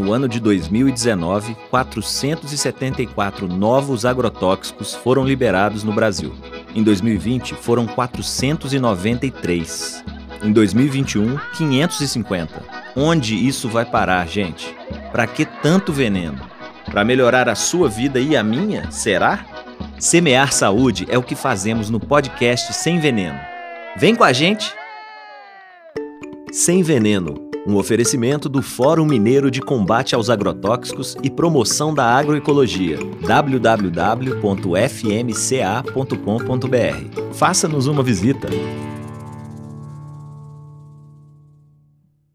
no ano de 2019, 474 novos agrotóxicos foram liberados no Brasil. Em 2020, foram 493. Em 2021, 550. Onde isso vai parar, gente? Para que tanto veneno? Para melhorar a sua vida e a minha? Será? Semear saúde é o que fazemos no podcast Sem Veneno. Vem com a gente! Sem Veneno um oferecimento do Fórum Mineiro de Combate aos Agrotóxicos e Promoção da Agroecologia. www.fmca.com.br. Faça-nos uma visita.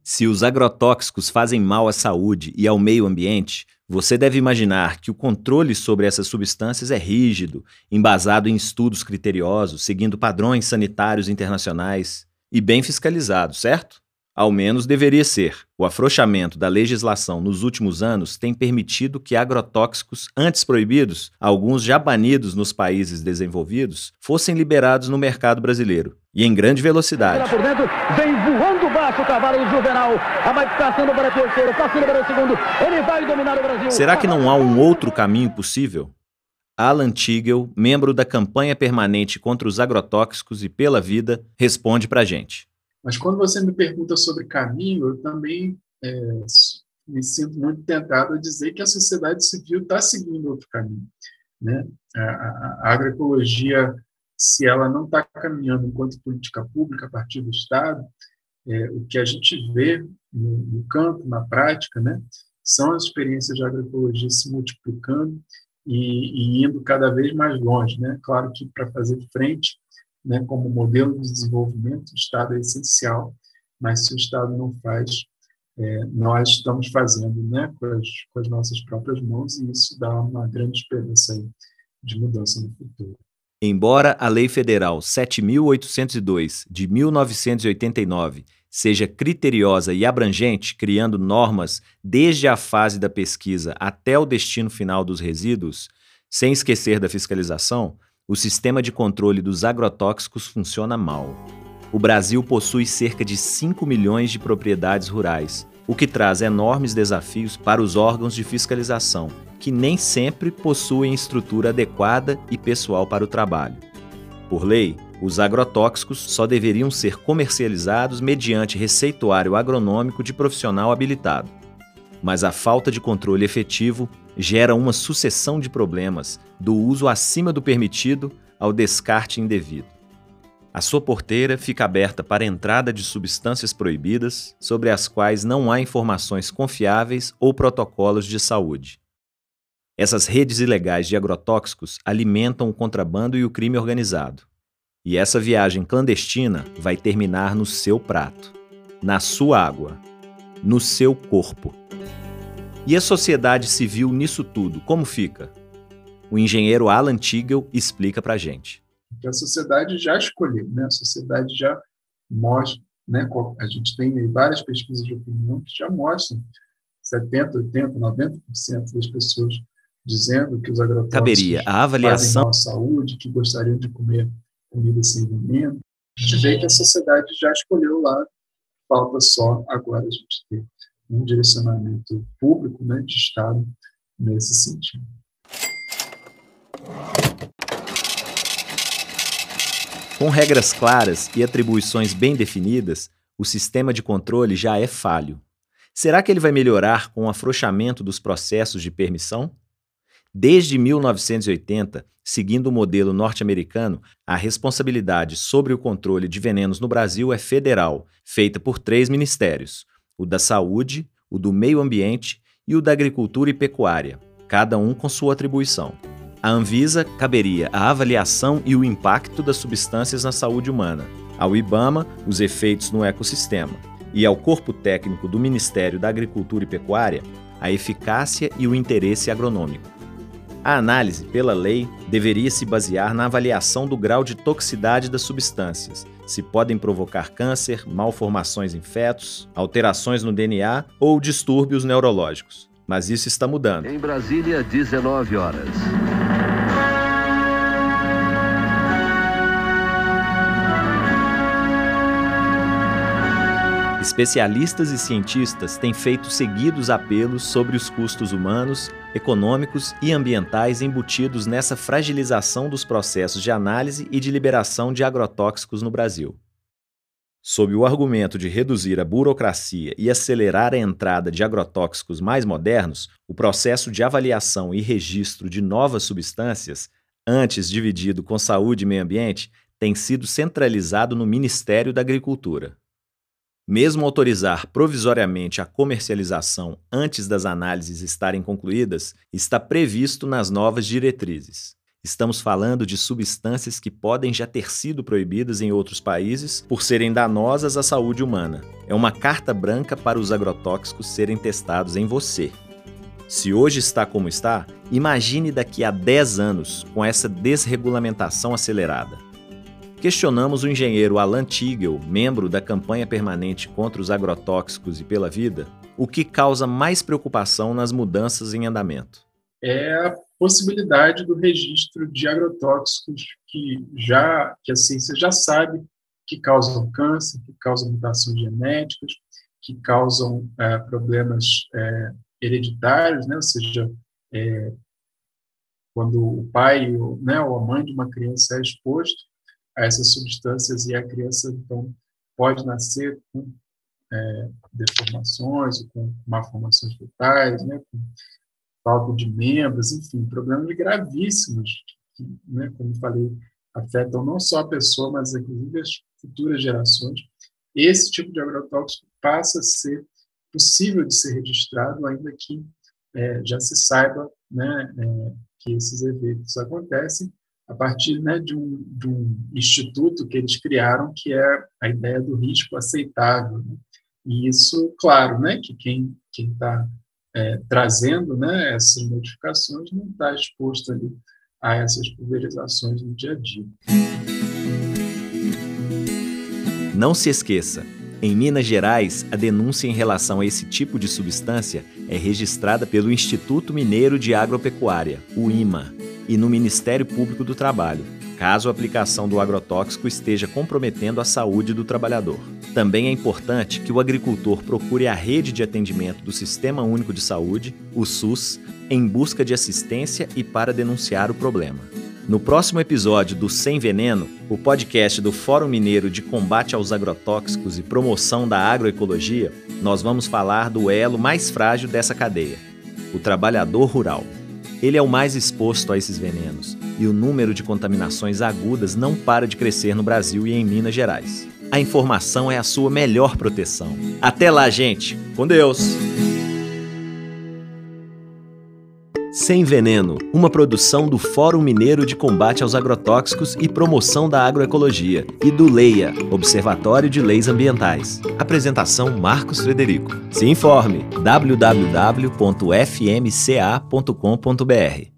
Se os agrotóxicos fazem mal à saúde e ao meio ambiente, você deve imaginar que o controle sobre essas substâncias é rígido, embasado em estudos criteriosos, seguindo padrões sanitários internacionais e bem fiscalizado, certo? Ao menos deveria ser. O afrouxamento da legislação nos últimos anos tem permitido que agrotóxicos antes proibidos, alguns já banidos nos países desenvolvidos, fossem liberados no mercado brasileiro. E em grande velocidade. Por dentro, vem voando baixo o cavalo do Juvenal. A vai passando para o terceiro, passando para o segundo. Ele vai dominar o Brasil. Será que não há um outro caminho possível? Alan Tigel, membro da campanha permanente contra os agrotóxicos e pela vida, responde para a gente. Mas quando você me pergunta sobre caminho, eu também é, me sinto muito tentado a dizer que a sociedade civil está seguindo outro caminho. Né? A, a, a agroecologia, se ela não está caminhando enquanto política pública a partir do Estado, é, o que a gente vê no, no campo, na prática, né, são as experiências de agroecologia se multiplicando e, e indo cada vez mais longe. Né? Claro que para fazer frente né, como modelo de desenvolvimento, o Estado é essencial, mas se o Estado não faz, é, nós estamos fazendo né, com, as, com as nossas próprias mãos, e isso dá uma grande esperança de mudança no futuro. Embora a Lei Federal 7.802 de 1989 seja criteriosa e abrangente, criando normas desde a fase da pesquisa até o destino final dos resíduos, sem esquecer da fiscalização, o sistema de controle dos agrotóxicos funciona mal. O Brasil possui cerca de 5 milhões de propriedades rurais, o que traz enormes desafios para os órgãos de fiscalização, que nem sempre possuem estrutura adequada e pessoal para o trabalho. Por lei, os agrotóxicos só deveriam ser comercializados mediante receituário agronômico de profissional habilitado. Mas a falta de controle efetivo gera uma sucessão de problemas, do uso acima do permitido ao descarte indevido. A sua porteira fica aberta para a entrada de substâncias proibidas, sobre as quais não há informações confiáveis ou protocolos de saúde. Essas redes ilegais de agrotóxicos alimentam o contrabando e o crime organizado. E essa viagem clandestina vai terminar no seu prato, na sua água, no seu corpo. E a sociedade civil nisso tudo, como fica? O engenheiro Alan Tigel explica para a gente. A sociedade já escolheu, né? a sociedade já mostra, né? a gente tem várias pesquisas de opinião que já mostram 70, 80, 90% das pessoas dizendo que os agrotóxicos Caberia a avaliação à saúde, que gostariam de comer comida sem veneno. A gente vê que a sociedade já escolheu lá, falta só agora a gente ter um direcionamento público, né, de Estado, nesse sentido. Com regras claras e atribuições bem definidas, o sistema de controle já é falho. Será que ele vai melhorar com o afrouxamento dos processos de permissão? Desde 1980, seguindo o modelo norte-americano, a responsabilidade sobre o controle de venenos no Brasil é federal, feita por três ministérios: o da Saúde, o do Meio Ambiente e o da Agricultura e Pecuária, cada um com sua atribuição. A Anvisa caberia a avaliação e o impacto das substâncias na saúde humana, ao IBAMA, os efeitos no ecossistema, e ao corpo técnico do Ministério da Agricultura e Pecuária, a eficácia e o interesse agronômico. A análise, pela lei, deveria se basear na avaliação do grau de toxicidade das substâncias, se podem provocar câncer, malformações em fetos, alterações no DNA ou distúrbios neurológicos. Mas isso está mudando. Em Brasília, 19 horas. Especialistas e cientistas têm feito seguidos apelos sobre os custos humanos, econômicos e ambientais embutidos nessa fragilização dos processos de análise e de liberação de agrotóxicos no Brasil. Sob o argumento de reduzir a burocracia e acelerar a entrada de agrotóxicos mais modernos, o processo de avaliação e registro de novas substâncias, antes dividido com saúde e meio ambiente, tem sido centralizado no Ministério da Agricultura. Mesmo autorizar provisoriamente a comercialização antes das análises estarem concluídas, está previsto nas novas diretrizes. Estamos falando de substâncias que podem já ter sido proibidas em outros países por serem danosas à saúde humana. É uma carta branca para os agrotóxicos serem testados em você. Se hoje está como está, imagine daqui a 10 anos com essa desregulamentação acelerada questionamos o engenheiro Alan Tigel, membro da campanha permanente contra os agrotóxicos e pela vida, o que causa mais preocupação nas mudanças em andamento. É a possibilidade do registro de agrotóxicos que já que a ciência já sabe que causam câncer, que causam mutações genéticas, que causam é, problemas é, hereditários, né? ou seja, é, quando o pai ou, né, ou a mãe de uma criança é exposto a essas substâncias e a criança então pode nascer com é, deformações, com malformações fetais, né, com falta de membros, enfim, problemas gravíssimos que, né, como falei, afetam não só a pessoa, mas inclusive as futuras gerações. Esse tipo de agrotóxico passa a ser possível de ser registrado, ainda que é, já se saiba né, é, que esses eventos acontecem a partir né, de, um, de, um, instituto que eles criaram, que é a ideia do risco aceitável. Né? E isso, claro, né, que quem está é, trazendo né, essas modificações não está exposto ali a essas pulverizações no dia a dia. Não se esqueça, em Minas Gerais, a denúncia em relação a esse tipo de substância é registrada pelo Instituto Mineiro de Agropecuária, o IMA e no Ministério Público do Trabalho, caso a aplicação do agrotóxico esteja comprometendo a saúde do trabalhador. Também é importante que o agricultor procure a rede de atendimento do Sistema Único de Saúde, o SUS, em busca de assistência e para denunciar o problema. No próximo episódio do Sem Veneno, o podcast do Fórum Mineiro de Combate aos Agrotóxicos e Promoção da Agroecologia, nós vamos falar do elo mais frágil dessa cadeia, o trabalhador rural. Ele é o mais exposto a esses venenos e o número de contaminações agudas não para de crescer no Brasil e em Minas Gerais. A informação é a sua melhor proteção. Até lá, gente! Com Deus! Sem Veneno, uma produção do Fórum Mineiro de Combate aos Agrotóxicos e Promoção da Agroecologia e do LEIA, Observatório de Leis Ambientais. Apresentação Marcos Frederico. Se informe www.fmca.com.br.